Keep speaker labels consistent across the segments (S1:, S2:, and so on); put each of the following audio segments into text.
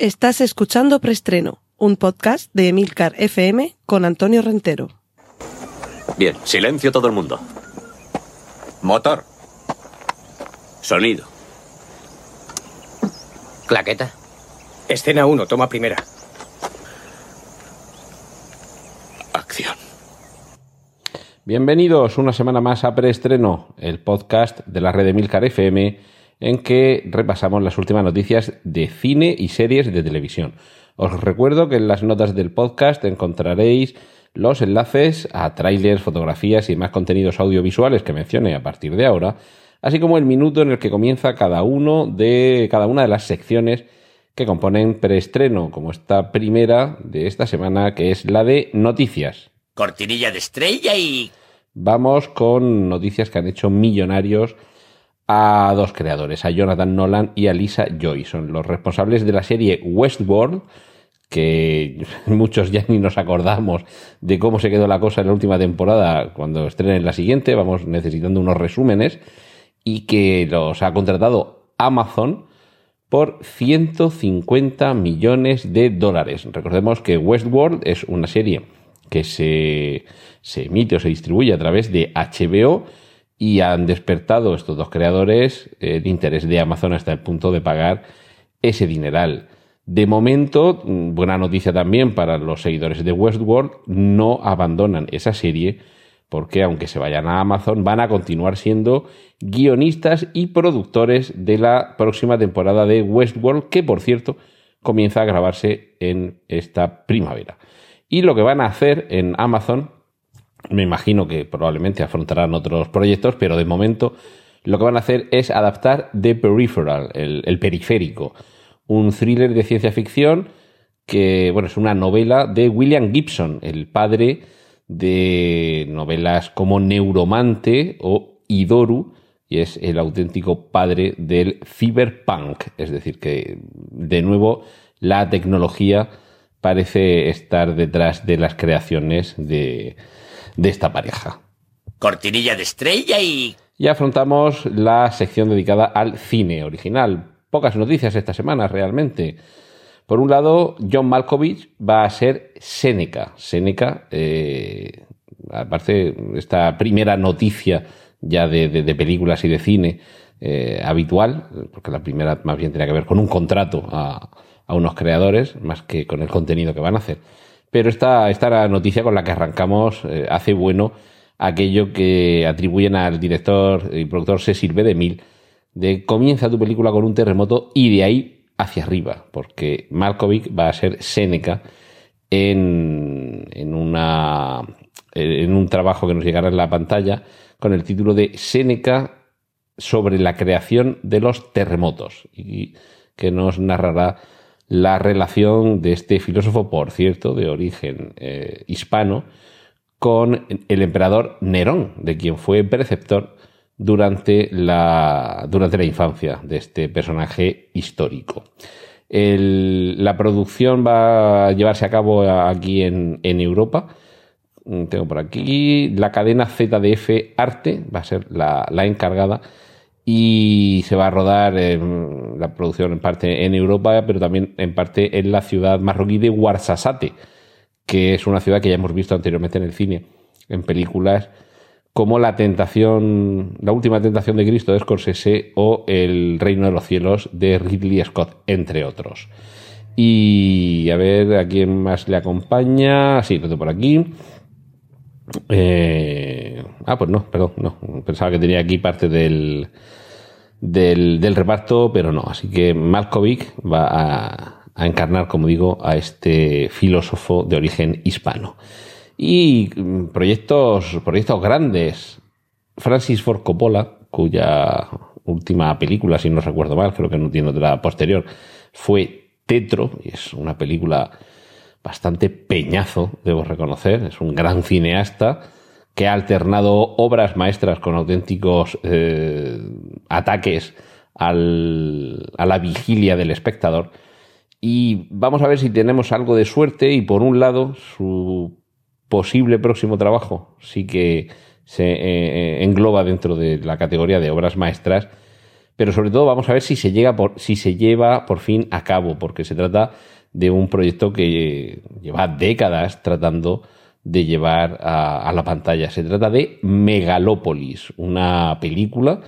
S1: Estás escuchando Preestreno, un podcast de Emilcar FM con Antonio Rentero.
S2: Bien, silencio todo el mundo.
S3: Motor.
S2: Sonido.
S4: Claqueta.
S5: Escena 1, toma primera.
S2: Acción.
S6: Bienvenidos una semana más a Preestreno, el podcast de la red de Milcar FM, en que repasamos las últimas noticias de cine y series de televisión. Os recuerdo que en las notas del podcast encontraréis los enlaces a trailers, fotografías y más contenidos audiovisuales que mencione a partir de ahora, así como el minuto en el que comienza cada uno de cada una de las secciones que componen preestreno, como esta primera de esta semana, que es la de noticias.
S4: Cortinilla de estrella y...
S6: Vamos con noticias que han hecho millonarios a dos creadores, a Jonathan Nolan y a Lisa Joy. Son los responsables de la serie Westworld, que muchos ya ni nos acordamos de cómo se quedó la cosa en la última temporada cuando estrenen la siguiente. Vamos necesitando unos resúmenes. Y que los ha contratado Amazon por 150 millones de dólares. Recordemos que Westworld es una serie que se, se emite o se distribuye a través de HBO y han despertado estos dos creadores el interés de Amazon hasta el punto de pagar ese dineral. De momento, buena noticia también para los seguidores de Westworld, no abandonan esa serie porque aunque se vayan a Amazon van a continuar siendo guionistas y productores de la próxima temporada de Westworld, que por cierto comienza a grabarse en esta primavera. Y lo que van a hacer en Amazon, me imagino que probablemente afrontarán otros proyectos, pero de momento lo que van a hacer es adaptar The Peripheral, el, periférico, un thriller de ciencia ficción que, bueno, es una novela de William Gibson, el padre de novelas como Neuromante o Idoru, y es el auténtico padre del cyberpunk, es decir, que de nuevo la tecnología parece estar detrás de las creaciones de, de esta pareja.
S4: Cortinilla de estrella y...
S6: Y afrontamos la sección dedicada al cine original. Pocas noticias esta semana realmente. Por un lado, John Malkovich va a ser Seneca. Seneca, eh, aparte, esta primera noticia ya de, de, de películas y de cine eh, habitual, porque la primera más bien tenía que ver con un contrato a, a, unos creadores, más que con el contenido que van a hacer. Pero esta, esta noticia con la que arrancamos eh, hace bueno aquello que atribuyen al director y productor Cecil B. DeMille de comienza tu película con un terremoto y de ahí hacia arriba, porque Malkovich va a ser Seneca en, en, una, en un trabajo que nos llegará en la pantalla con el título de Seneca sobre la creación de los terremotos y que nos narrará la relación de este filósofo, por cierto, de origen eh, hispano, con el emperador Nerón, de quien fue preceptor durante la, durante la infancia de este personaje histórico. La producción va a llevarse a cabo aquí en, en, Europa. Tengo por aquí la cadena ZDF Arte, va a ser la, la encargada y se va a rodar la producción en parte en Europa, pero también en parte en la ciudad marroquí de Ouarzazate, que es una ciudad que ya hemos visto anteriormente en el cine, en películas como La tentación, la última tentación de Cristo de Scorsese o El reino de los cielos de Ridley Scott, entre otros. Y a ver a quién más le acompaña. Sí, lo por aquí. Eh, ah, pues no, perdón, no. Pensaba que tenía aquí parte del, del, reparto, pero no. Así que Malkovich va a, encarnar, como digo, a este filósofo de origen hispano. Y proyectos, proyectos grandes. Francis Ford Coppola, cuya última película, si no recuerdo mal, creo que no tiene otra posterior, fue Tetro, y es una película bastante peñazo, debo reconocer. Es un gran cineasta que ha alternado obras maestras con auténticos eh, ataques al, a la vigilia del espectador. Y vamos a ver si tenemos algo de suerte y por un lado su posible próximo trabajo sí que se eh, engloba dentro de la categoría de obras maestras, pero sobre todo vamos a ver si se, llega por, si se lleva por fin a cabo, porque se trata de un proyecto que lleva décadas tratando de llevar a, la pantalla. Se trata de Megalópolis, una película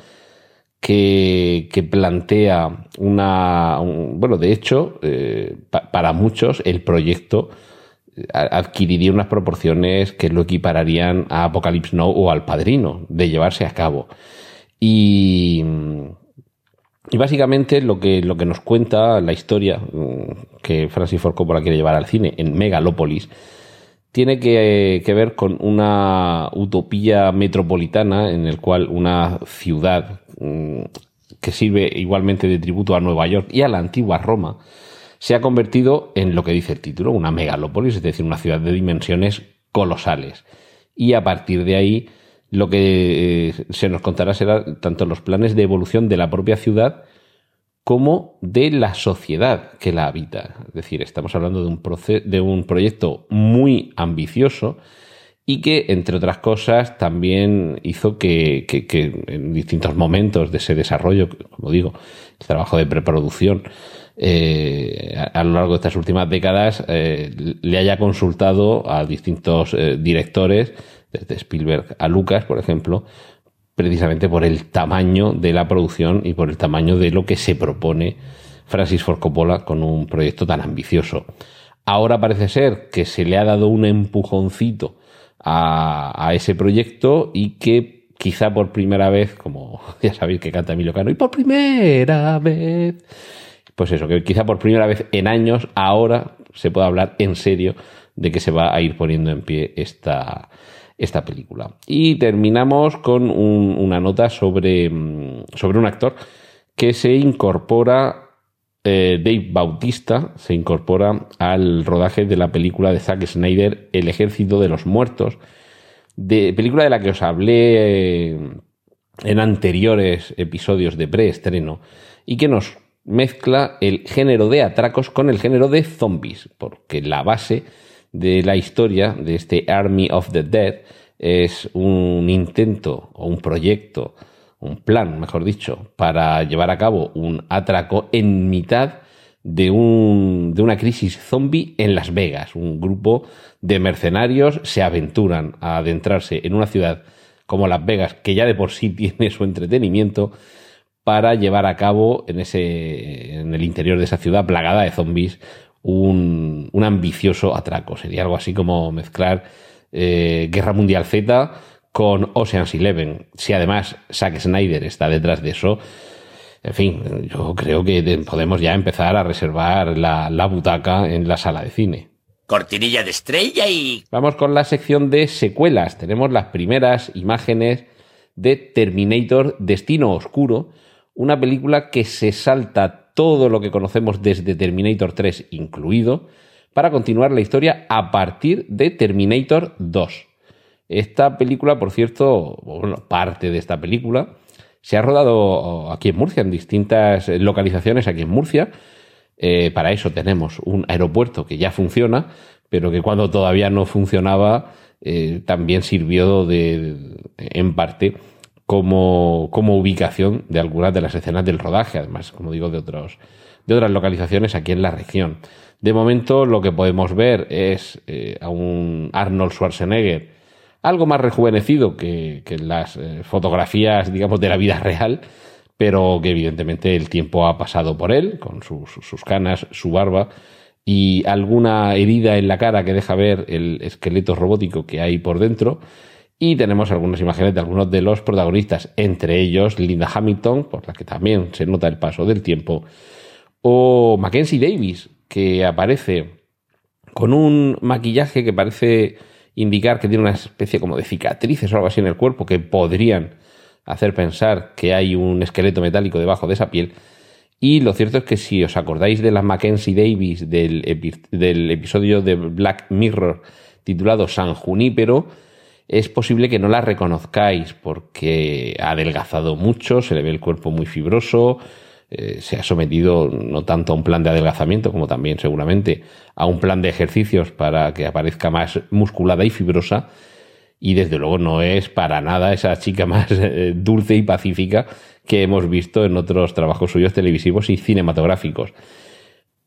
S6: que, plantea una... bueno, de hecho, eh, para muchos el proyecto eh, adquiriría unas proporciones que lo equipararían a Apocalypse Now o al Padrino, de llevarse a cabo. Y, y básicamente lo que, lo que nos cuenta la historia mm, que Francis Ford Coppola quiere llevar al cine en Megalópolis tiene que, ver con una utopía metropolitana en el cual una ciudad mm, que sirve igualmente de tributo a Nueva York y a la antigua Roma se ha convertido en lo que dice el título, una megalópolis, es decir, una ciudad de dimensiones colosales. Y a partir de ahí lo que eh, se nos contará será tanto los planes de evolución de la propia ciudad como de la sociedad que la habita. Es decir, estamos hablando de un, de un proyecto muy ambicioso y que, entre otras cosas, también hizo que, en distintos momentos de ese desarrollo, como digo, el trabajo de preproducción, eh, a, lo largo de estas últimas décadas, eh, le haya consultado a distintos eh, directores, desde Spielberg a Lucas, por ejemplo, precisamente por el tamaño de la producción y por el tamaño de lo que se propone Francis Ford Coppola con un proyecto tan ambicioso. Ahora parece ser que se le ha dado un empujoncito a, ese proyecto y que quizá por primera vez, como ya sabéis que canta Emilio Cano, y por primera vez, pues eso, que quizá por primera vez en años, ahora se pueda hablar en serio de que se va a ir poniendo en pie esta, esta película. Y terminamos con una nota sobre, mm, sobre un actor que se incorpora, eh, Dave Bautista, se incorpora al rodaje de la película de Zack Snyder, El ejército de los muertos, de, película de la que os hablé eh, en anteriores episodios de preestreno y que nos mezcla el género de atracos con el género de zombies, porque la base de la historia de este Army of the Dead es un intento o un proyecto, un plan, mejor dicho, para llevar a cabo un atraco en mitad de, un, de una crisis zombie en Las Vegas. Un grupo de mercenarios se aventuran a adentrarse en una ciudad como Las Vegas, que ya de por sí tiene su entretenimiento, para llevar a cabo en, ese, en el interior de esa ciudad plagada de zombies un, un ambicioso atraco. Sería algo así como mezclar eh, Guerra Mundial Z con Ocean's Eleven. Si además Zack Snyder está detrás de eso, en fin, yo creo que podemos ya empezar a reservar la, la butaca en la sala de cine.
S4: Cortinilla de estrella y...
S6: Vamos con la sección de secuelas. Tenemos las primeras imágenes de Terminator Destino Oscuro, una película que se salta todo lo que conocemos desde Terminator 3 incluido, para continuar la historia a partir de Terminator 2. Esta película, por cierto, bueno, parte de esta película, se ha rodado aquí en Murcia, en distintas localizaciones aquí en Murcia. Eh, para eso tenemos un aeropuerto que ya funciona, pero que cuando todavía no funcionaba eh, también sirvió de, en parte como, como ubicación de algunas de las escenas del rodaje, además, como digo, de, otros, de otras localizaciones aquí en la región. De momento lo que podemos ver es eh, a un Arnold Schwarzenegger algo más rejuvenecido que, las eh, fotografías, digamos, de la vida real, pero que evidentemente el tiempo ha pasado por él, con sus, canas, su barba y alguna herida en la cara que deja ver el esqueleto robótico que hay por dentro. Y tenemos algunas imágenes de algunos de los protagonistas, entre ellos Linda Hamilton, por la que también se nota el paso del tiempo, o Mackenzie Davis, que aparece con un maquillaje que parece indicar que tiene una especie como de cicatrices o algo así en el cuerpo que podrían hacer pensar que hay un esqueleto metálico debajo de esa piel. Y lo cierto es que si os acordáis de la Mackenzie Davis del, del episodio de Black Mirror titulado San Junípero, es posible que no la reconozcáis porque ha adelgazado mucho, se le ve el cuerpo muy fibroso, eh, se ha sometido no tanto a un plan de adelgazamiento como también seguramente a un plan de ejercicios para que aparezca más musculada y fibrosa. y desde luego no es para nada esa chica más eh, dulce y pacífica que hemos visto en otros trabajos suyos televisivos y cinematográficos.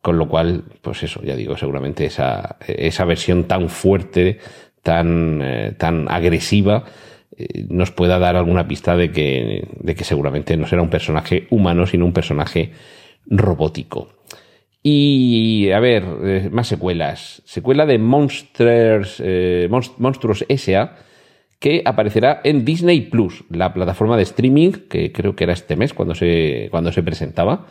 S6: Con lo cual, pues eso, ya digo, seguramente esa, esa versión tan fuerte, tan, eh, tan agresiva, eh, nos pueda dar alguna pista de que, de que seguramente no será un personaje humano, sino un personaje robótico. Y a ver, eh, más secuelas. Secuela de Monsters, eh, Monstruos S.A., que aparecerá en Disney Plus, la plataforma de streaming, que creo que era este mes cuando se, cuando se presentaba.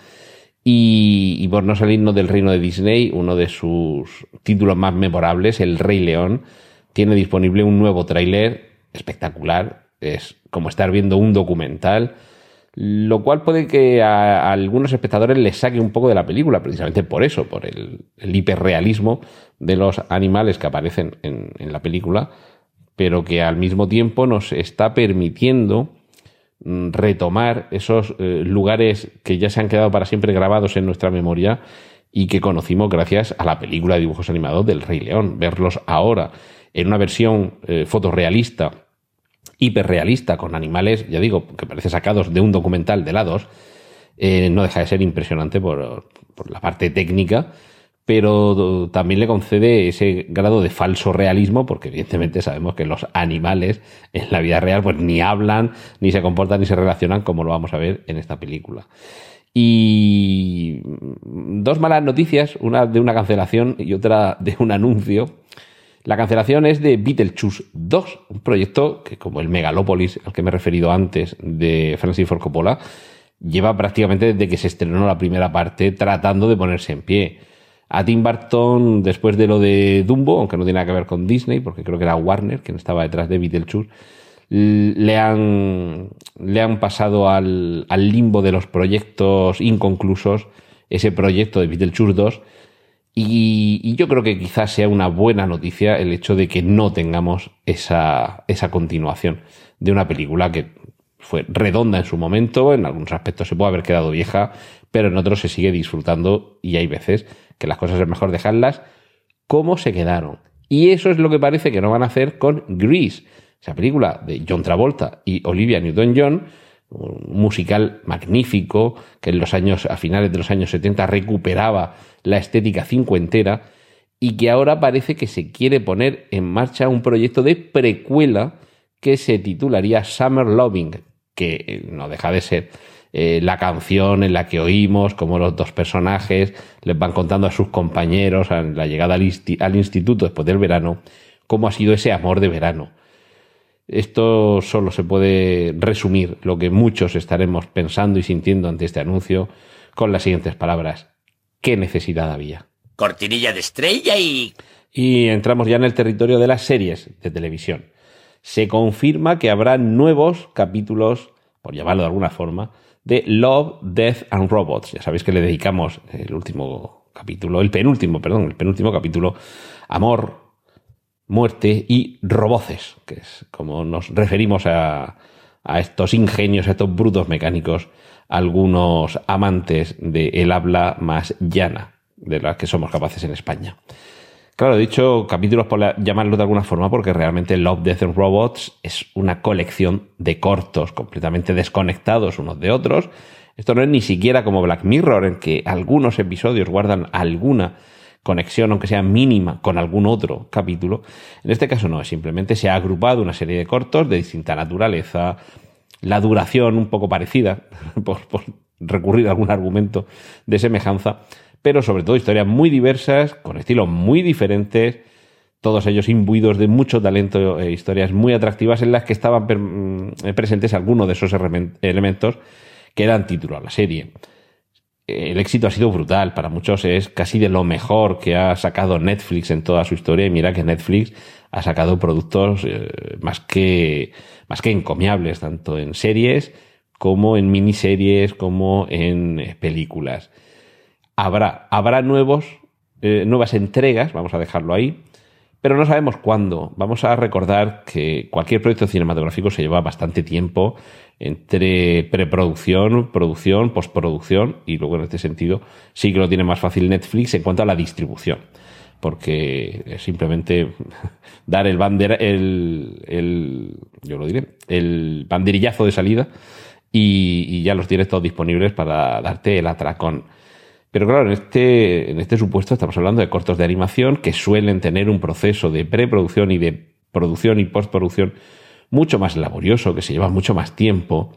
S6: Y, y por no salirnos del reino de Disney, uno de sus títulos más memorables, El Rey León, tiene disponible un nuevo tráiler espectacular. Es como estar viendo un documental lo cual puede que a, algunos espectadores les saque un poco de la película, precisamente por eso, por el, hiperrealismo de los animales que aparecen en, la película, pero que al mismo tiempo nos está permitiendo mm, retomar esos eh, lugares que ya se han quedado para siempre grabados en nuestra memoria y que conocimos gracias a la película de dibujos animados del Rey León. Verlos ahora en una versión eh, fotorrealista hiperrealista con animales, ya digo, que parece sacados de un documental de lados, eh, no deja de ser impresionante por, la parte técnica, pero también le concede ese grado de falso realismo, porque evidentemente sabemos que los animales en la vida real pues ni hablan, ni se comportan, ni se relacionan como lo vamos a ver en esta película. Y dos malas noticias, una de una cancelación y otra de un anuncio. La cancelación es de Beetlejuice 2, un proyecto que, como el Megalopolis al que me he referido antes de Francis Ford Coppola, lleva prácticamente desde que se estrenó la primera parte tratando de ponerse en pie. A Tim Burton, después de lo de Dumbo, aunque no tiene nada que ver con Disney, porque creo que era Warner quien estaba detrás de Beetlejuice, le han, le han pasado al, al limbo de los proyectos inconclusos ese proyecto de Beetlejuice 2 y, yo creo que quizás sea una buena noticia el hecho de que no tengamos esa, esa continuación de una película que fue redonda en su momento, en algunos aspectos se puede haber quedado vieja, pero en otros se sigue disfrutando y hay veces que las cosas es mejor dejarlas como se quedaron. Y eso es lo que parece que no van a hacer con Grease, esa película de John Travolta y Olivia Newton-John, un musical magnífico que en los años a finales de los años 70 recuperaba la estética cincuentera y que ahora parece que se quiere poner en marcha un proyecto de precuela que se titularía Summer Loving, que eh, no deja de ser eh, la canción en la que oímos como los dos personajes les van contando a sus compañeros a la llegada al, al instituto después del verano cómo ha sido ese amor de verano. Esto solo se puede resumir lo que muchos estaremos pensando y sintiendo ante este anuncio con las siguientes palabras. ¿Qué necesidad había?
S4: Cortinilla de estrella y...
S6: Y entramos ya en el territorio de las series de televisión. Se confirma que habrá nuevos capítulos, por llamarlo de alguna forma, de Love, Death and Robots. Ya sabéis que le dedicamos el último capítulo, el penúltimo, perdón, el penúltimo capítulo, Amor, Muerte y Roboces, que es como nos referimos a, a estos ingenios, a estos brutos mecánicos algunos amantes del habla más llana de las que somos capaces en España. Claro, he dicho capítulos por llamarlo de alguna forma porque realmente Love, Death and Robots es una colección de cortos completamente desconectados unos de otros. Esto no es ni siquiera como Black Mirror en que algunos episodios guardan alguna conexión, aunque sea mínima, con algún otro capítulo. En este caso no, simplemente se ha agrupado una serie de cortos de distinta naturaleza, la duración un poco parecida, por, recurrir a algún argumento de semejanza, pero sobre todo historias muy diversas, con estilos muy diferentes, todos ellos imbuidos de mucho talento e historias muy atractivas en las que estaban mm, presentes algunos de esos elementos que dan título a la serie. El éxito ha sido brutal, para muchos es casi de lo mejor que ha sacado Netflix en toda su historia y mira que Netflix ha sacado productos eh, más, que, más que encomiables, tanto en series como en miniseries, como en eh, películas. Habrá, habrá nuevos, eh, nuevas entregas, vamos a dejarlo ahí, pero no sabemos cuándo. Vamos a recordar que cualquier proyecto cinematográfico se lleva bastante tiempo entre preproducción, producción, postproducción, y luego en este sentido sí que lo tiene más fácil Netflix en cuanto a la distribución porque es simplemente dar el bander, el, yo lo diré, el banderillazo de salida y, y ya los tienes todos disponibles para darte el atracón. Pero claro, en este, en este supuesto estamos hablando de cortos de animación que suelen tener un proceso de preproducción y de producción y postproducción mucho más laborioso, que se lleva mucho más tiempo,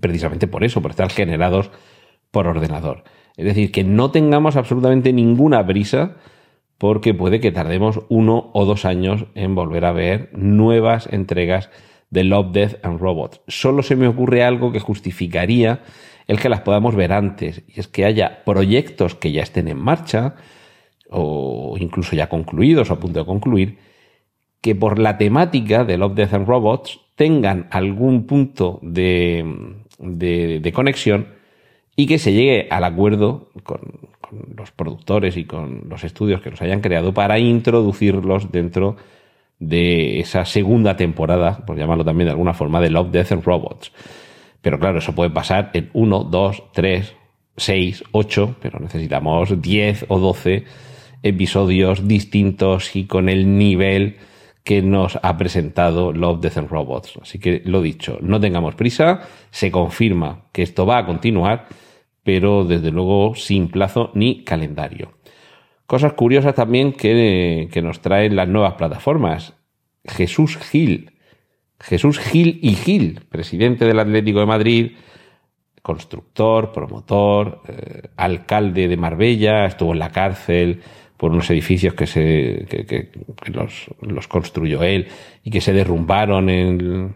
S6: precisamente por eso, por estar generados por ordenador. Es decir, que no tengamos absolutamente ninguna brisa porque puede que tardemos uno o dos años en volver a ver nuevas entregas de Love, Death and Robots. Solo se me ocurre algo que justificaría el que las podamos ver antes, y es que haya proyectos que ya estén en marcha, o incluso ya concluidos o a punto de concluir, que por la temática de Love, Death and Robots tengan algún punto de, de, conexión y que se llegue al acuerdo con, con, los productores y con los estudios que los hayan creado para introducirlos dentro de esa segunda temporada, por llamarlo también de alguna forma, de Love, Death and Robots. Pero claro, eso puede pasar en 1, 2, 3, 6, 8, pero necesitamos 10 o 12 episodios distintos y con el nivel que nos ha presentado Love, Death and Robots. Así que lo dicho, no tengamos prisa, se confirma que esto va a continuar, pero desde luego sin plazo ni calendario. Cosas curiosas también que, que nos traen las nuevas plataformas. Jesús Gil. Jesús Gil y Gil, presidente del Atlético de Madrid, constructor, promotor, eh, alcalde de Marbella, estuvo en la cárcel, por unos edificios que, se, que, los, construyó él y que se derrumbaron en,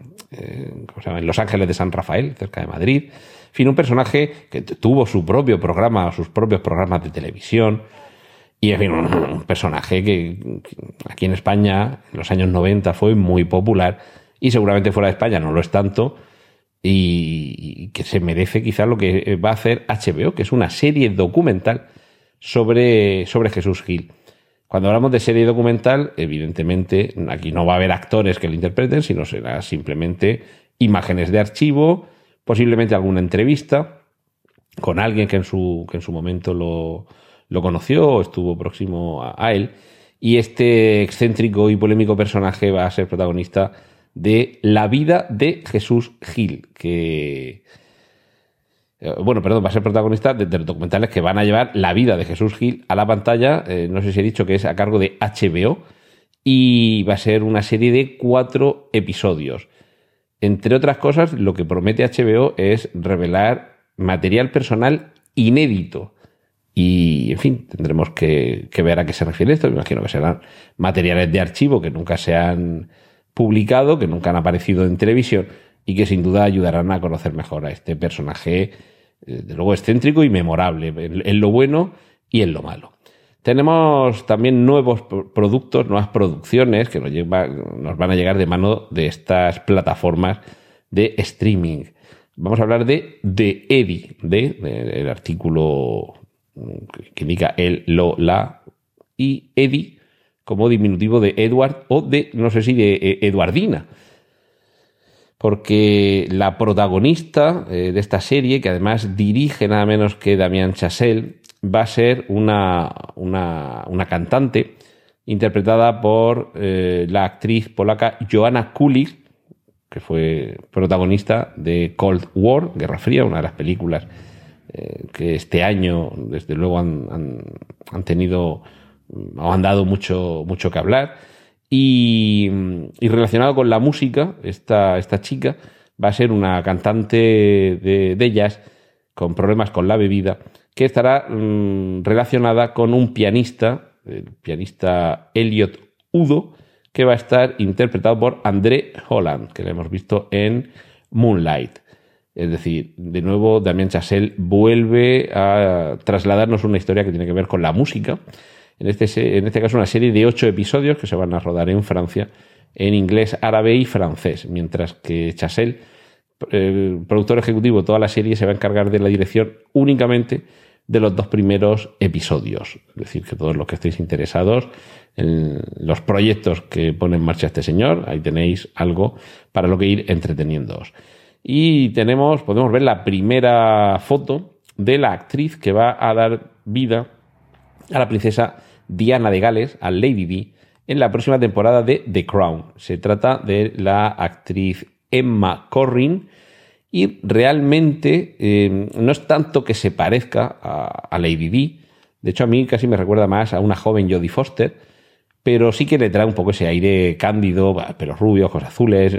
S6: Los Ángeles de San Rafael, cerca de Madrid. En fin, un personaje que tuvo su propio programa, sus propios programas de televisión. Y en fin, un, personaje que, aquí en España, en los años 90, fue muy popular y seguramente fuera de España no lo es tanto. Y, y que se merece quizás lo que va a hacer HBO, que es una serie documental sobre, sobre Jesús Gil. Cuando hablamos de serie documental, evidentemente aquí no va a haber actores que lo interpreten, sino será simplemente imágenes de archivo, posiblemente alguna entrevista con alguien que en su, que en su momento lo, lo conoció o estuvo próximo a, a él. Y este excéntrico y polémico personaje va a ser protagonista de La vida de Jesús Gil, que, bueno, perdón, va a ser protagonista de, de, documentales que van a llevar la vida de Jesús Gil a la pantalla. Eh, no sé si he dicho que es a cargo de HBO. Y va a ser una serie de cuatro episodios. Entre otras cosas, lo que promete HBO es revelar material personal inédito. Y, en fin, tendremos que, que ver a qué se refiere esto. Me imagino que serán materiales de archivo que nunca se han publicado, que nunca han aparecido en televisión y que sin duda ayudarán a conocer mejor a este personaje, eh, de luego excéntrico y memorable, en, lo bueno y en lo malo. Tenemos también nuevos productos, nuevas producciones que nos, van a llegar de mano de estas plataformas de streaming. Vamos a hablar de The Eddie, de, el artículo que indica el, lo, la y Eddie como diminutivo de Edward o de, no sé si de eh, Eduardina porque la protagonista eh, de esta serie, que además dirige nada menos que Damián Chassel, va a ser una, una, una cantante interpretada por eh, la actriz polaca Joanna Kulig, que fue protagonista de Cold War, Guerra Fría, una de las películas eh, que este año, desde luego, han, han, han tenido o han dado mucho, mucho que hablar. Y, y, relacionado con la música, esta, esta chica va a ser una cantante de, de jazz con problemas con la bebida, que estará mmm, relacionada con un pianista, el pianista Elliot Udo, que va a estar interpretado por André Holland, que lo hemos visto en Moonlight. Es decir, de nuevo, Damien Chassel vuelve a trasladarnos una historia que tiene que ver con la música en este, en este caso una serie de ocho episodios que se van a rodar en Francia en inglés, árabe y francés, mientras que Chassel, el productor ejecutivo de toda la serie, se va a encargar de la dirección únicamente de los dos primeros episodios. Es decir, que todos los que estéis interesados en los proyectos que pone en marcha este señor, ahí tenéis algo para lo que ir entreteniéndoos. Y tenemos, podemos ver la primera foto de la actriz que va a dar vida a la princesa Diana de Gales, a Lady Di, en la próxima temporada de The Crown. Se trata de la actriz Emma Corrin y realmente eh, no es tanto que se parezca a, Lady Di, de hecho a mí casi me recuerda más a una joven Jodie Foster, pero sí que le trae un poco ese aire cándido, pero rubio, ojos azules,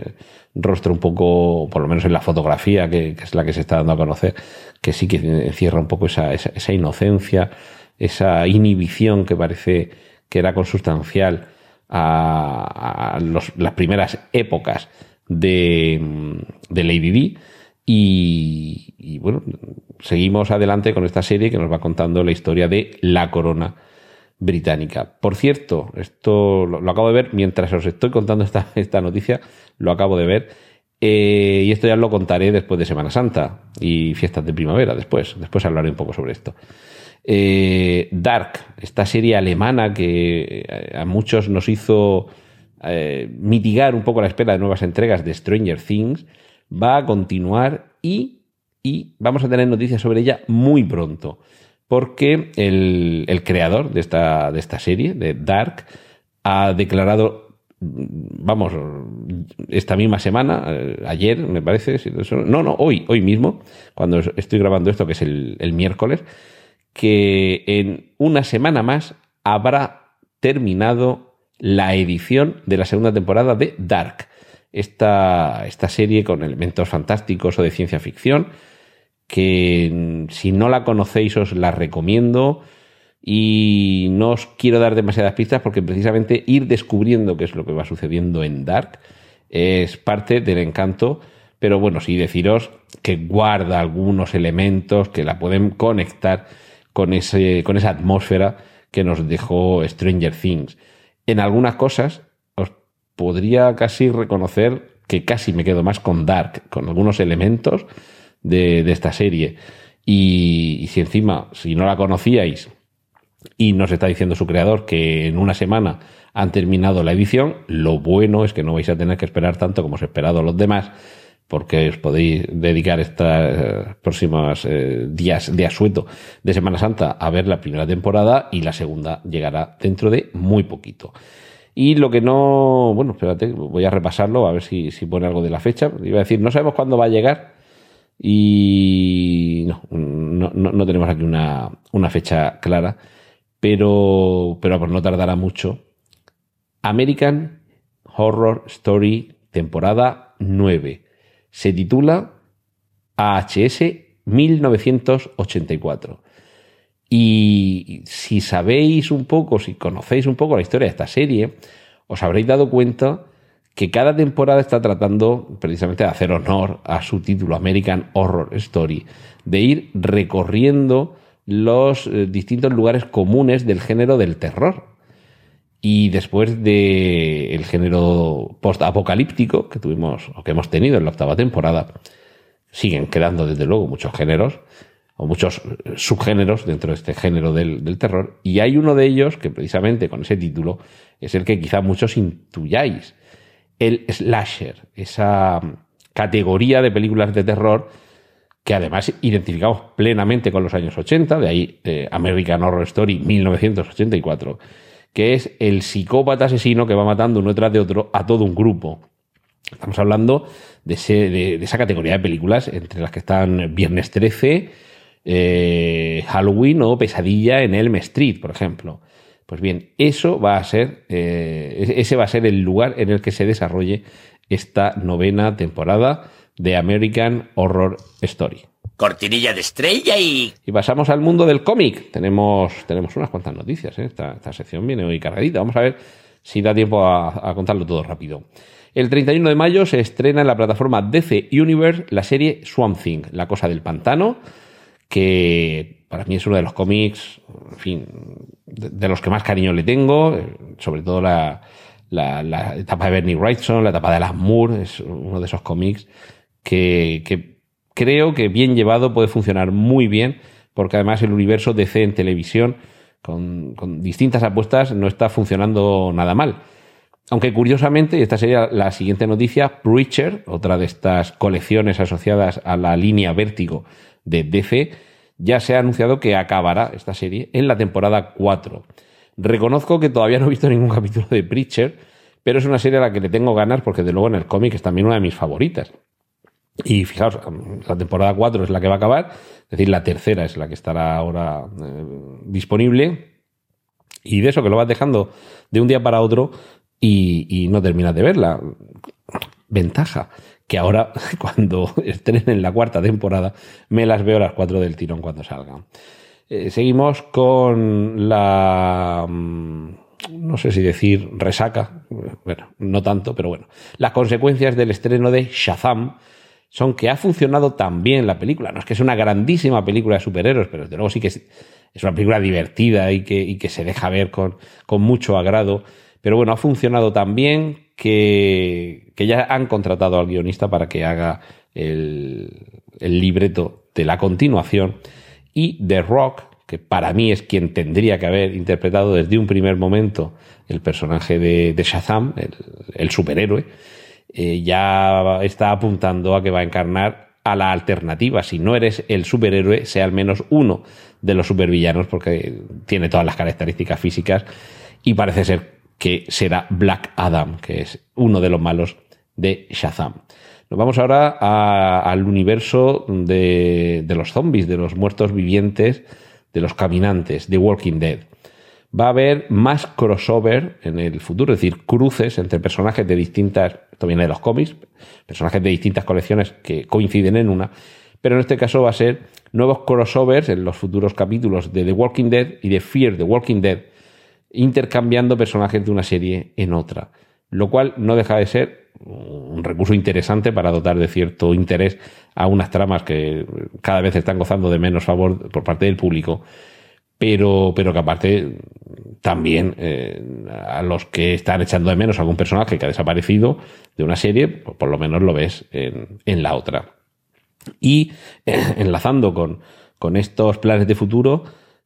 S6: rostro un poco, por lo menos en la fotografía, que, es la que se está dando a conocer, que sí que encierra un poco esa, esa, inocencia, esa inhibición que parece que era consustancial a, las primeras épocas de, de Lady. Y, y, bueno, seguimos adelante con esta serie que nos va contando la historia de la corona británica. Por cierto, esto lo, acabo de ver mientras os estoy contando esta, esta noticia, lo acabo de ver. Eh, y esto ya lo contaré después de Semana Santa y fiestas de primavera, después. Después hablaré un poco sobre esto. Eh, Dark, esta serie alemana que eh, a muchos nos hizo mitigar un poco la espera de nuevas entregas de Stranger Things, va a continuar y, y vamos a tener noticias sobre ella muy pronto porque el, creador de esta, de esta serie, de Dark, ha declarado, vamos, esta misma semana, eh, ayer me parece, no, no, hoy, hoy mismo, cuando estoy grabando esto, que es el, el miércoles, que en una semana más habrá terminado la edición de la segunda temporada de Dark, esta, esta serie con elementos fantásticos o de ciencia ficción, que si no la conocéis os la recomiendo. Y no os quiero dar demasiadas pistas porque precisamente ir descubriendo qué es lo que va sucediendo en Dark es parte del encanto, pero bueno, sí deciros que guarda algunos elementos que la pueden conectar con, ese, con esa atmósfera que nos dejó Stranger Things. En algunas cosas os podría casi reconocer que casi me quedo más con Dark, con algunos elementos de, esta serie. Y, si encima, si no la conocíais y nos está diciendo su creador que en una semana han terminado la edición, lo bueno es que no vais a tener que esperar tanto como os esperado los demás, porque os podéis dedicar estos eh, próximos eh, días de asueto de Semana Santa a ver la primera temporada y la segunda llegará dentro de muy poquito. Y lo que no, bueno, espérate, voy a repasarlo a ver si, si pone algo de la fecha. Iba a decir, no sabemos cuándo va a llegar, y no, no, no tenemos aquí una, una, fecha clara, pero, pero pues no tardará mucho. American Horror Story, temporada 9. Se titula AHS 1984. Y si sabéis un poco, si conocéis un poco la historia de esta serie, os habréis dado cuenta que cada temporada está tratando precisamente de hacer honor a su título, American Horror Story, de ir recorriendo los eh, distintos lugares comunes del género del terror. Y después del el género post-apocalíptico que tuvimos o que hemos tenido en la octava temporada, siguen quedando desde luego muchos géneros o muchos eh, subgéneros dentro de este género del, terror. Y hay uno de ellos que precisamente con ese título es el que quizá muchos intuyáis el slasher, esa categoría de películas de terror que además identificamos plenamente con los años 80, de ahí eh, American Horror Story 1984, que es el psicópata asesino que va matando uno tras de otro a todo un grupo. Estamos hablando de, esa categoría de películas entre las que están Viernes 13, eh, Halloween o Pesadilla en Elm Street, por ejemplo. Pues bien, eso va a ser, eh, ese va a ser el lugar en el que se desarrolle esta novena temporada de American Horror Story.
S4: Cortinilla de estrella y...
S6: Y pasamos al mundo del cómic. Tenemos, tenemos unas cuantas noticias. ¿eh? Esta, esta, sección viene hoy cargadita. Vamos a ver si da tiempo a, contarlo todo rápido. El 31 de mayo se estrena en la plataforma DC Universe la serie Swamp Thing, La Cosa del Pantano, que para mí es uno de los cómics, en fin, de, los que más cariño le tengo, eh, sobre todo la, la, etapa de Bernie Wrightson, la etapa de Alan Moore, es uno de esos cómics que, creo que bien llevado puede funcionar muy bien, porque además el universo DC en televisión, con, distintas apuestas, no está funcionando nada mal. Aunque curiosamente, y esta sería la siguiente noticia, Preacher, otra de estas colecciones asociadas a la línea Vértigo de DC, ya se ha anunciado que acabará esta serie en la temporada 4. Reconozco que todavía no he visto ningún capítulo de Preacher, pero es una serie a la que le tengo ganas porque de luego en el cómic es también una de mis favoritas. Y fijaos, la temporada 4 es la que va a acabar, es decir, la tercera es la que estará ahora eh, disponible. Y de eso que lo vas dejando de un día para otro y, no terminas de verla. Ventaja, que ahora cuando estén en la cuarta temporada me las veo a las 4 del tirón cuando salgan. Eh, seguimos con la mm, no sé si decir resaca, bueno, no tanto, pero bueno, las consecuencias del estreno de Shazam son que ha funcionado tan bien la película. No es que es una grandísima película de superhéroes, pero desde luego sí que es, una película divertida y que, que, se deja ver con, con, mucho agrado. Pero bueno, ha funcionado tan bien que, que ya han contratado al guionista para que haga el, el libreto de la continuación. Y The Rock, que para mí es quien tendría que haber interpretado desde un primer momento el personaje de, de Shazam, el, superhéroe, eh, ya está apuntando a que va a encarnar a la alternativa. Si no eres el superhéroe, sea al menos uno de los supervillanos, porque tiene todas las características físicas y parece ser que será Black Adam, que es uno de los malos de Shazam. Nos vamos ahora al universo de, de los zombies, de los muertos vivientes de los caminantes, de Walking Dead. Va a haber más crossover en el futuro, es decir, cruces entre personajes de distintas, esto viene de los cómics, personajes de distintas colecciones que coinciden en una, pero en este caso va a ser nuevos crossovers en los futuros capítulos de The Walking Dead y de Fear the Walking Dead, intercambiando personajes de una serie en otra, lo cual no deja de ser un recurso interesante para dotar de cierto interés a unas tramas que cada vez están gozando de menos favor por parte del público, pero, pero que aparte también eh, a los que están echando de menos algún personaje que ha desaparecido de una serie, pues por lo menos lo ves en, en la otra. Y eh, enlazando con, con estos planes de futuro,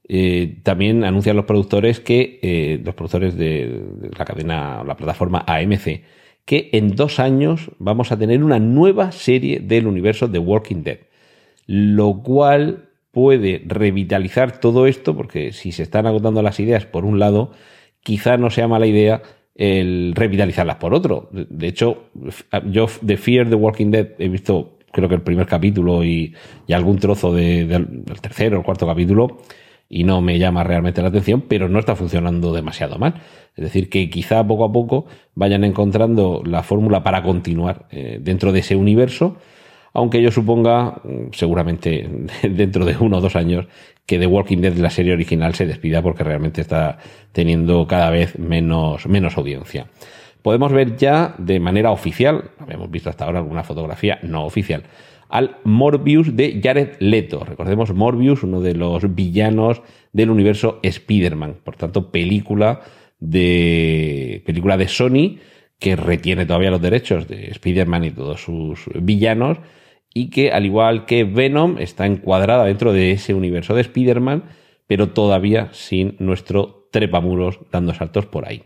S6: eh, también anuncian los productores que, los productores de, de la cadena, la plataforma AMC, que en dos años vamos a tener una nueva serie del universo de Walking Dead. Lo cual puede revitalizar todo esto, porque si se están agotando las ideas por un lado, quizá no sea mala idea el revitalizarlas por otro. De hecho, yo de Fear the Walking Dead he visto creo que el primer capítulo y, algún trozo del tercero o cuarto capítulo y no me llama realmente la atención, pero no está funcionando demasiado mal. Es decir, que quizá poco a poco vayan encontrando la fórmula para continuar eh, dentro de ese universo, aunque yo suponga, mm, seguramente dentro de uno o dos años, que The Walking Dead, la serie original, se despida porque realmente está teniendo cada vez menos, menos audiencia. Podemos ver ya de manera oficial, habíamos visto hasta ahora alguna fotografía no oficial, al Morbius de Jared Leto. Recordemos Morbius, uno de los villanos del universo Spider-Man. Por tanto, película de, película de Sony que retiene todavía los derechos de Spider-Man y todos sus villanos y que, al igual que Venom, está encuadrada dentro de ese universo de Spider-Man, pero todavía sin nuestro trepamuros dando saltos por ahí.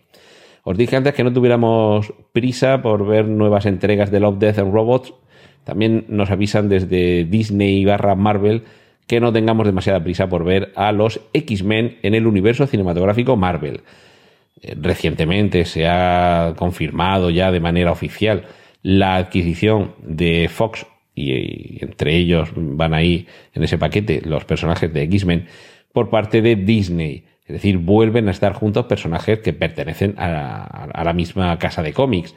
S6: Os dije antes que no tuviéramos prisa por ver nuevas entregas de Love, Death and Robots, también nos avisan desde Disney barra Marvel que no tengamos demasiada prisa por ver a los X-Men en el universo cinematográfico Marvel. Eh, recientemente se ha confirmado ya de manera oficial la adquisición de Fox y, entre ellos van ahí en ese paquete los personajes de X-Men por parte de Disney. Es decir, vuelven a estar juntos personajes que pertenecen a la misma casa de cómics.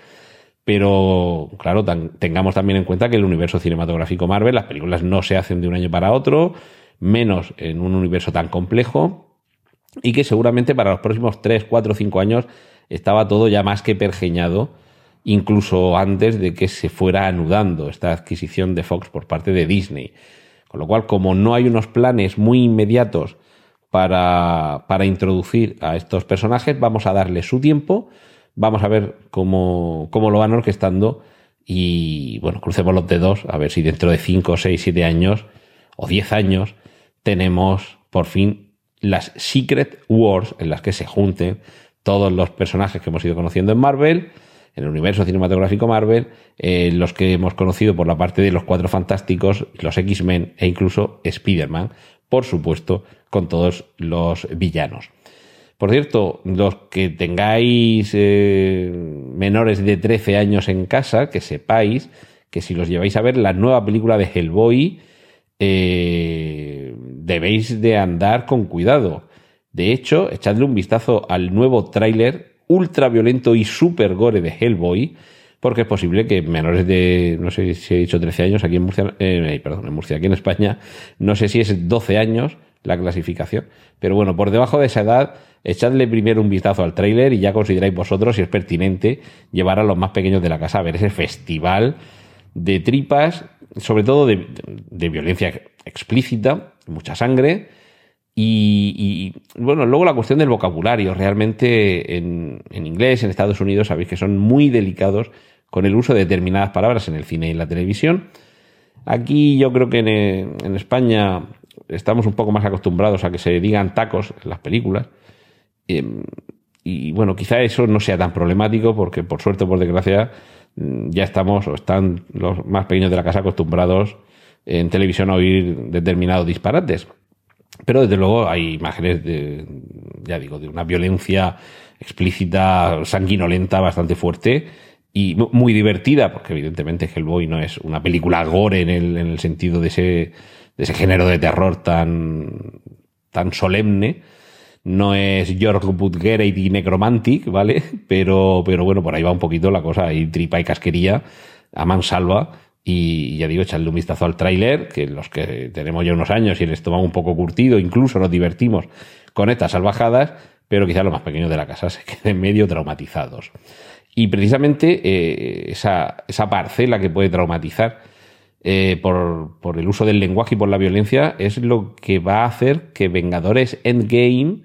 S6: Pero, claro, tengamos también en cuenta que el universo cinematográfico Marvel, las películas no se hacen de un año para otro, menos en un universo tan complejo, y que seguramente para los próximos 3, 4, 5 años estaba todo ya más que pergeñado, incluso antes de que se fuera anudando esta adquisición de Fox por parte de Disney. Con lo cual, como no hay unos planes muy inmediatos para, para introducir a estos personajes, vamos a darle su tiempo Vamos a ver cómo, cómo lo van orquestando y bueno, crucemos los dedos a ver si dentro de 5, 6, 7 años o 10 años tenemos por fin las Secret Wars en las que se junten todos los personajes que hemos ido conociendo en Marvel, en el universo cinematográfico Marvel, eh, los que hemos conocido por la parte de los Cuatro Fantásticos, los X-Men e incluso Spider-Man, por supuesto, con todos los villanos. Por cierto, los que tengáis eh, menores de 13 años en casa, que sepáis que si los lleváis a ver la nueva película de Hellboy, eh, debéis de andar con cuidado. De hecho, echadle un vistazo al nuevo tráiler ultra violento y super gore de Hellboy, porque es posible que menores de, no sé si he dicho 13 años, aquí en Murcia, eh, perdón, en Murcia, aquí en España, no sé si es 12 años la clasificación, pero bueno, por debajo de esa edad, echadle primero un vistazo al tráiler y ya consideráis vosotros si es pertinente llevar a los más pequeños de la casa a ver ese festival de tripas, sobre todo de, de violencia explícita, mucha sangre, y, bueno, luego la cuestión del vocabulario. Realmente en, inglés, en Estados Unidos, sabéis que son muy delicados con el uso de determinadas palabras en el cine y en la televisión. Aquí yo creo que en, España estamos un poco más acostumbrados a que se digan tacos en las películas. Em, y bueno, quizá eso no sea tan problemático porque por suerte o por desgracia mm, ya estamos o están los más pequeños de la casa acostumbrados en televisión a oír determinados disparates. Pero desde luego hay imágenes de, ya digo, de una violencia explícita, sanguinolenta, bastante fuerte y muy divertida, porque evidentemente Hellboy no es una película gore en el, en el sentido de ese, de ese género de terror tan, tan solemne. No es George Putgereit y Necromantic, ¿vale? Pero, pero bueno, por ahí va un poquito la cosa. Hay tripa y casquería a mansalva y ya digo, echarle un vistazo al tráiler, que los que tenemos ya unos años y el estómago un poco curtido, incluso nos divertimos con estas salvajadas, pero quizás los más pequeños de la casa se queden medio traumatizados. Y precisamente eh, esa, esa, parcela que puede traumatizar eh, por, por, el uso del lenguaje y por la violencia es lo que va a hacer que Vengadores Endgame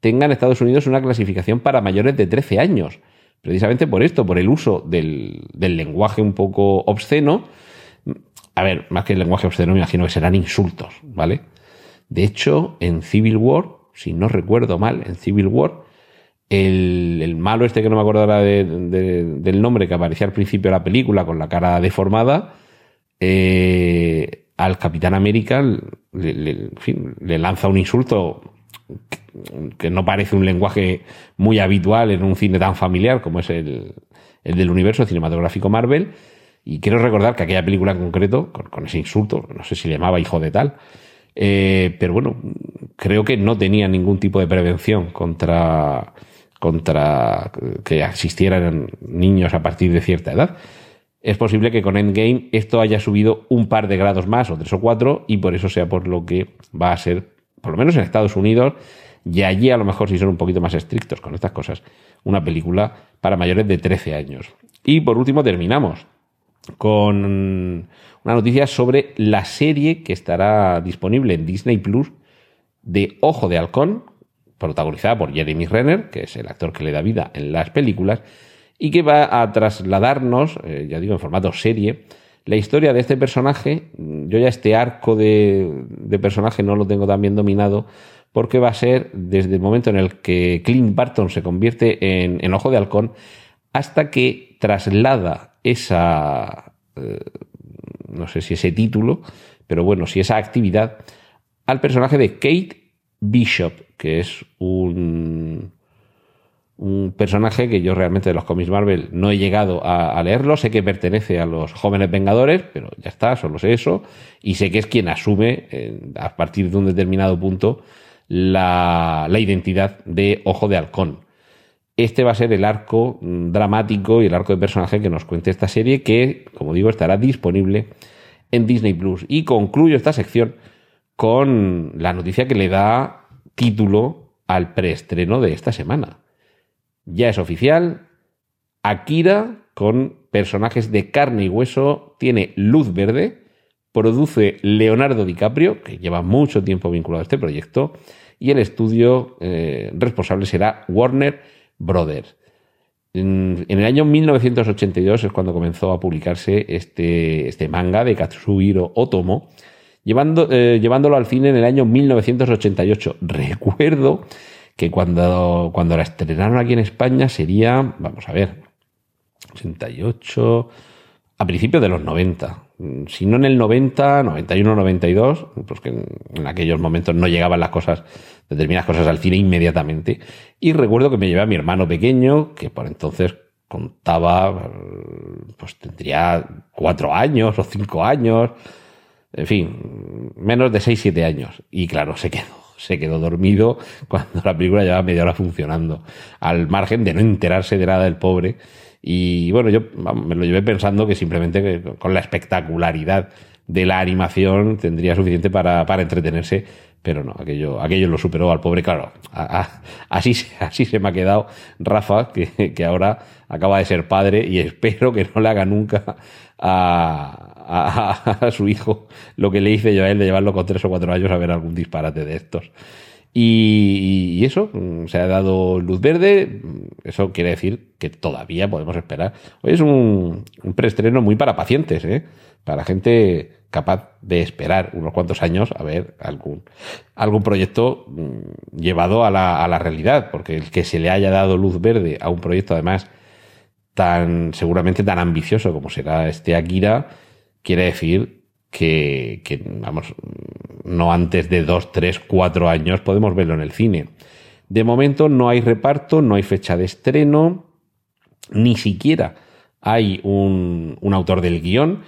S6: tenga en Estados Unidos una clasificación para mayores de 13 años. Precisamente por esto, por el uso del, del lenguaje un poco obsceno, a ver, más que el lenguaje obsceno, me imagino que serán insultos, ¿vale? De hecho, en Civil War, si no recuerdo mal, en Civil War, el, malo este que no me acuerdo ahora del nombre que aparecía al principio de la película con la cara deformada, eh, al Capitán América le, lanza un insulto que, no parece un lenguaje muy habitual en un cine tan familiar como es el del universo cinematográfico Marvel y quiero recordar que aquella película en concreto, con, ese insulto, no sé si le llamaba hijo de tal, eh, pero bueno, creo que no tenía ningún tipo de prevención contra, contra que existieran niños a partir de cierta edad. Es posible que con Endgame esto haya subido un par de grados más, o tres o cuatro, y por eso sea por lo que va a ser, por lo menos en Estados Unidos, y allí a lo mejor si son un poquito más estrictos con estas cosas, una película para mayores de 13 años. Y por último terminamos con una noticia sobre la serie que estará disponible en Disney Plus de Ojo de Halcón, protagonizada por Jeremy Renner, que es el actor que le da vida en las películas, y que va a trasladarnos, eh, ya digo, en formato serie, la historia de este personaje. Yo ya este arco de, personaje no lo tengo tan bien dominado, porque va a ser desde el momento en el que Clint Barton se convierte en, en Ojo de Halcón hasta que traslada esa, eh, no sé si ese título, pero bueno, si esa actividad al personaje de Kate Bishop, que es un, un personaje que yo realmente de los cómics Marvel no he llegado a, leerlo, sé que pertenece a los jóvenes Vengadores, pero ya está, solo sé eso, y sé que es quien asume a partir de un determinado punto la, la identidad de Ojo de Halcón. Este va a ser el arco mm, dramático y el arco de personaje que nos cuente esta serie que, como digo, estará disponible en Disney Plus. Y concluyo esta sección con la noticia que le da título al preestreno de esta semana. Ya es oficial, Akira, con personajes de carne y hueso, tiene luz verde, produce Leonardo DiCaprio, que lleva mucho tiempo vinculado a este proyecto, y el estudio eh, responsable será Warner Brothers. En, el año 1982 es cuando comenzó a publicarse este, este manga de Katsuhiro Otomo, llevando, eh, llevándolo al cine en el año 1988. Recuerdo que cuando, cuando la estrenaron aquí en España sería, vamos a ver, 88, a principios de los 90. Si no en el 90, 91, 92, pues que en, aquellos momentos no llegaban las cosas, determinadas cosas al cine inmediatamente. Y recuerdo que me llevé a mi hermano pequeño, que por entonces contaba, pues tendría cuatro años o cinco años, en fin, menos de seis, siete años. Y claro, se quedó, se quedó dormido cuando la película llevaba media hora funcionando, al margen de no enterarse de nada del pobre y bueno, yo me lo llevé pensando que simplemente con la espectacularidad de la animación tendría suficiente para, para entretenerse, pero no, aquello, aquello lo superó al pobre, claro. así, así se me ha quedado Rafa, que, que, ahora acaba de ser padre y espero que no le haga nunca a, su hijo lo que le hice yo a él de llevarlo con tres o cuatro años a ver algún disparate de estos. Y, eso, mm, se ha dado luz verde, eso quiere decir que todavía podemos esperar. Hoy es un, preestreno muy para pacientes, ¿eh? para gente capaz de esperar unos cuantos años a ver algún, algún proyecto mm, llevado a la, a la realidad, porque el que se le haya dado luz verde a un proyecto además tan seguramente tan ambicioso como será este Akira, quiere decir que, vamos, no antes de dos, tres, cuatro años podemos verlo en el cine. De momento no hay reparto, no hay fecha de estreno, ni siquiera hay un, un autor del guion.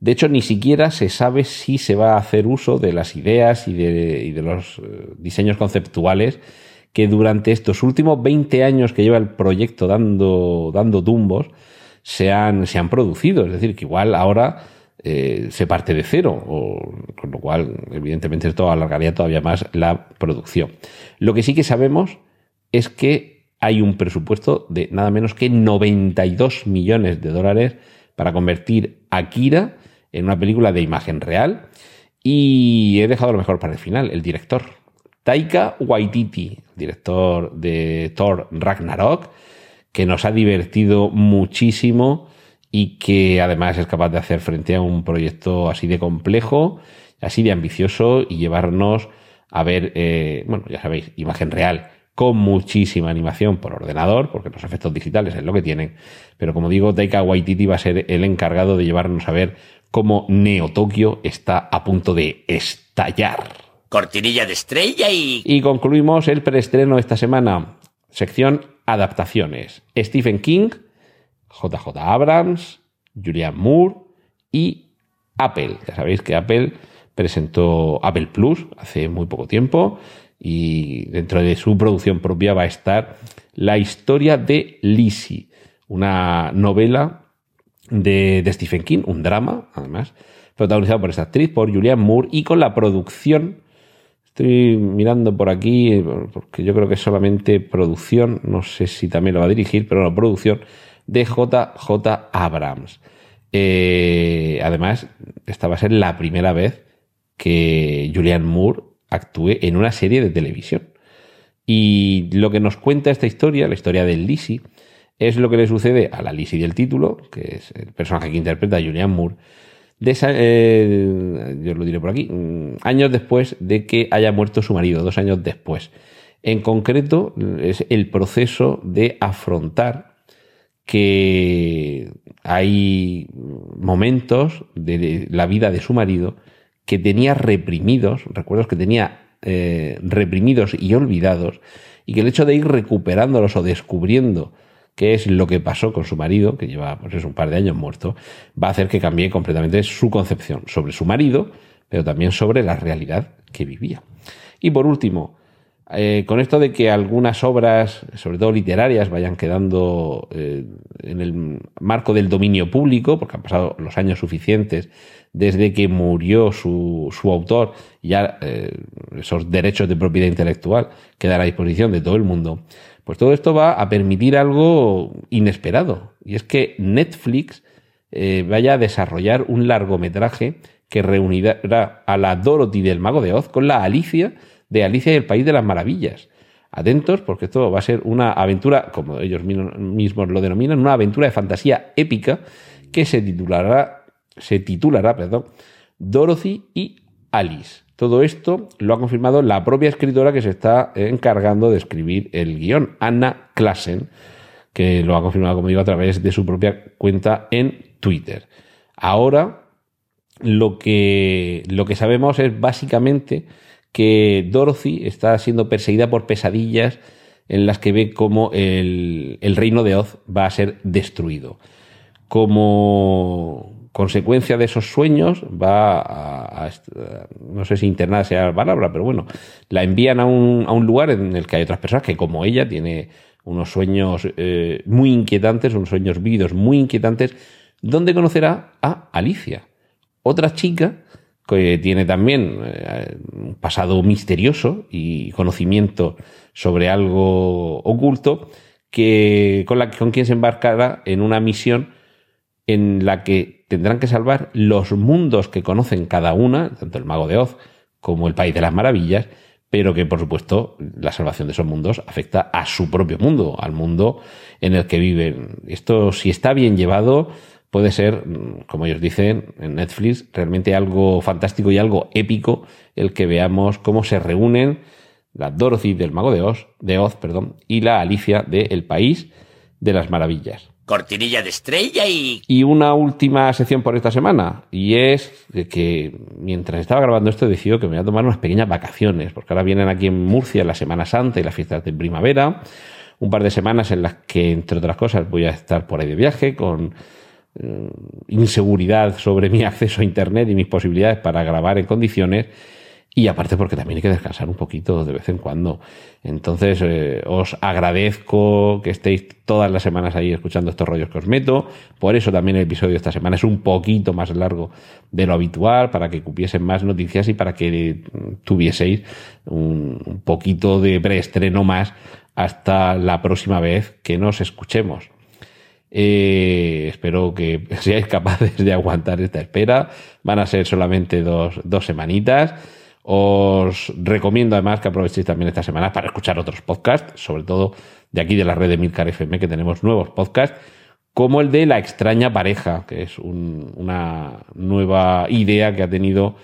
S6: De hecho, ni siquiera se sabe si se va a hacer uso de las ideas y de, y de los eh, diseños conceptuales que durante estos últimos 20 años que lleva el proyecto dando, dando tumbos se han, se han producido. Es decir, que igual ahora eh, se parte de cero, con lo cual, evidentemente, esto alargaría todavía más la producción. Lo que sí que sabemos es que hay un presupuesto de nada menos que 92 millones de dólares para convertir a Kira en una película de imagen real. Y he dejado lo mejor para el final, el director. Taika Waititi, director de Thor Ragnarok, que nos ha divertido muchísimo y que además es capaz de hacer frente a un proyecto así de complejo, así de ambicioso y llevarnos a ver, eh, bueno, ya sabéis, imagen real con muchísima animación por ordenador, porque los efectos digitales es lo que tienen. Pero como digo, Taika Waititi va a ser el encargado de llevarnos a ver cómo Neo Tokio está a punto de estallar.
S4: Cortinilla de estrella y...
S6: Y concluimos el preestreno esta semana. Sección adaptaciones. Stephen King, JJ Abrams, Julian Moore y Apple. Ya sabéis que Apple presentó Apple Plus hace muy poco tiempo y dentro de su producción propia va a estar la historia de Lizzie, una novela de, Stephen King, un drama, además, protagonizado por esta actriz, por Julianne Moore y con la producción. Estoy mirando por aquí, porque yo creo que solamente producción, no sé si también lo va a dirigir, pero la producción de JJ Abrams. Eh, además, esta va a ser la primera vez que Julian Moore actúe en una serie de televisión. Y lo que nos cuenta esta historia, la historia de Lizzie, es lo que le sucede a la Lizzie del título, que es el personaje que interpreta Julian Moore, de eh, yo lo diré por aquí, mm, años después de que haya muerto su marido, dos años después. En concreto, es el proceso de afrontar que hay momentos de la vida de su marido que tenía reprimidos, recuerdos que tenía eh, reprimidos y olvidados, y que el hecho de ir recuperándolos o descubriendo qué es lo que pasó con su marido, que lleva pues un par de años muerto, va a hacer que cambie completamente su concepción sobre su marido, pero también sobre la realidad que vivía. Y por último, eh, con esto de que algunas obras, sobre todo literarias, vayan quedando eh, en el marco del dominio público, porque han pasado los años suficientes desde que murió su, su autor, ya eh, esos derechos de propiedad intelectual quedan a disposición de todo el mundo, pues todo esto va a permitir algo inesperado, y es que Netflix vaya a desarrollar un largometraje que reunirá a la Dorothy del Mago de Oz con la Alicia, de Alicia y el País de las Maravillas. Atentos, porque esto va a ser una aventura, como ellos mismos lo denominan, una aventura de fantasía épica que se titulará, se titulará, perdón, Dorothy y Alice. Todo esto lo ha confirmado la propia escritora que se está encargando de escribir el guion, Anna Klassen, que lo ha confirmado, como digo, a través de su propia cuenta en Twitter. Ahora lo que, lo que sabemos es básicamente que Dorothy está siendo perseguida por pesadillas en las que ve cómo el, el reino de Oz va a ser destruido. Como consecuencia de esos sueños va a, no sé si internada sea la palabra, pero bueno, la envían a un, a un, lugar en el que hay otras personas que como ella tiene unos sueños eh, muy inquietantes, unos sueños vívidos muy inquietantes, donde conocerá a Alicia, otra chica que tiene también eh, un pasado misterioso y conocimiento sobre algo oculto, que, con, la, con quien se embarcará en una misión en la que tendrán que salvar los mundos que conocen cada una, tanto el mago de Oz como el País de las Maravillas, pero que por supuesto la salvación de esos mundos afecta a su propio mundo, al mundo en el que viven. Esto, si está bien llevado, puede ser, como ellos dicen en Netflix, realmente algo fantástico y algo épico el que veamos cómo se reúnen la Dorothy del Mago de Oz, de Oz perdón, y la Alicia de El País de las Maravillas.
S4: Cortinilla de estrella y...
S6: Y una última sección por esta semana, y es que mientras estaba grabando esto he decidido que me voy a tomar unas pequeñas vacaciones, porque ahora vienen aquí en Murcia la Semana Santa y las fiestas de primavera, un par de semanas en las que, entre otras cosas, voy a estar por ahí de viaje con eh, inseguridad sobre mi acceso a Internet y mis posibilidades para grabar en condiciones. Y aparte porque también hay que descansar un poquito de vez en cuando. Entonces eh, os agradezco que estéis todas las semanas ahí escuchando estos rollos que os meto. Por eso también el episodio de esta semana es un poquito más largo de lo habitual, para que cupiesen más noticias y para que tuvieseis un, un poquito de preestreno más hasta la próxima vez que nos escuchemos. Eh, espero que seáis capaces de aguantar esta espera. Van a ser solamente dos, dos semanitas. Os recomiendo además que aprovechéis también esta semana para escuchar otros podcasts, sobre todo de aquí de la red de Milcar FM, que tenemos nuevos podcasts, como el de La extraña pareja, que es un, una nueva idea que ha tenido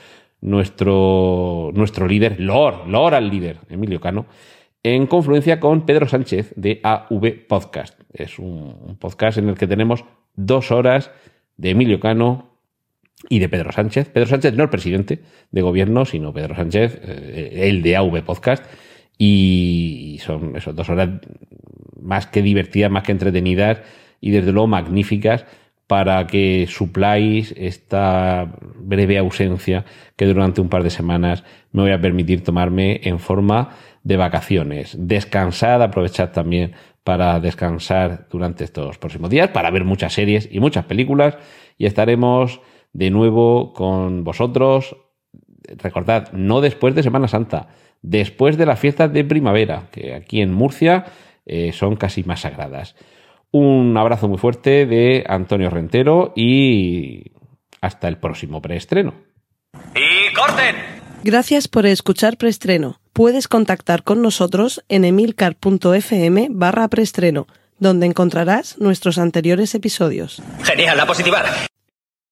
S6: nuestro, nuestro líder, Lord, Lord al líder, Emilio Cano, en confluencia con Pedro Sánchez de AV Podcast. Es un podcast en el que tenemos dos horas de Emilio Cano y de Pedro Sánchez. Pedro Sánchez no el presidente de gobierno, sino Pedro Sánchez, eh, el de AV Podcast. Y son esos dos horas más que divertidas, más que entretenidas y desde luego magníficas para que supláis esta breve ausencia que durante un par de semanas me voy a permitir tomarme en forma de vacaciones. Descansad, aprovechad también para descansar durante estos próximos días, para ver muchas series y muchas películas y estaremos de nuevo con vosotros. Recordad, no después de Semana Santa, después de las fiestas de primavera, que aquí en Murcia eh, son casi más sagradas. Un abrazo muy fuerte de Antonio Rentero y hasta el próximo preestreno.
S4: ¡Y corten!
S1: Gracias por escuchar preestreno. Puedes contactar con nosotros en emilcar.fm barra preestreno, donde encontrarás nuestros anteriores episodios.
S4: Genial, la positiva.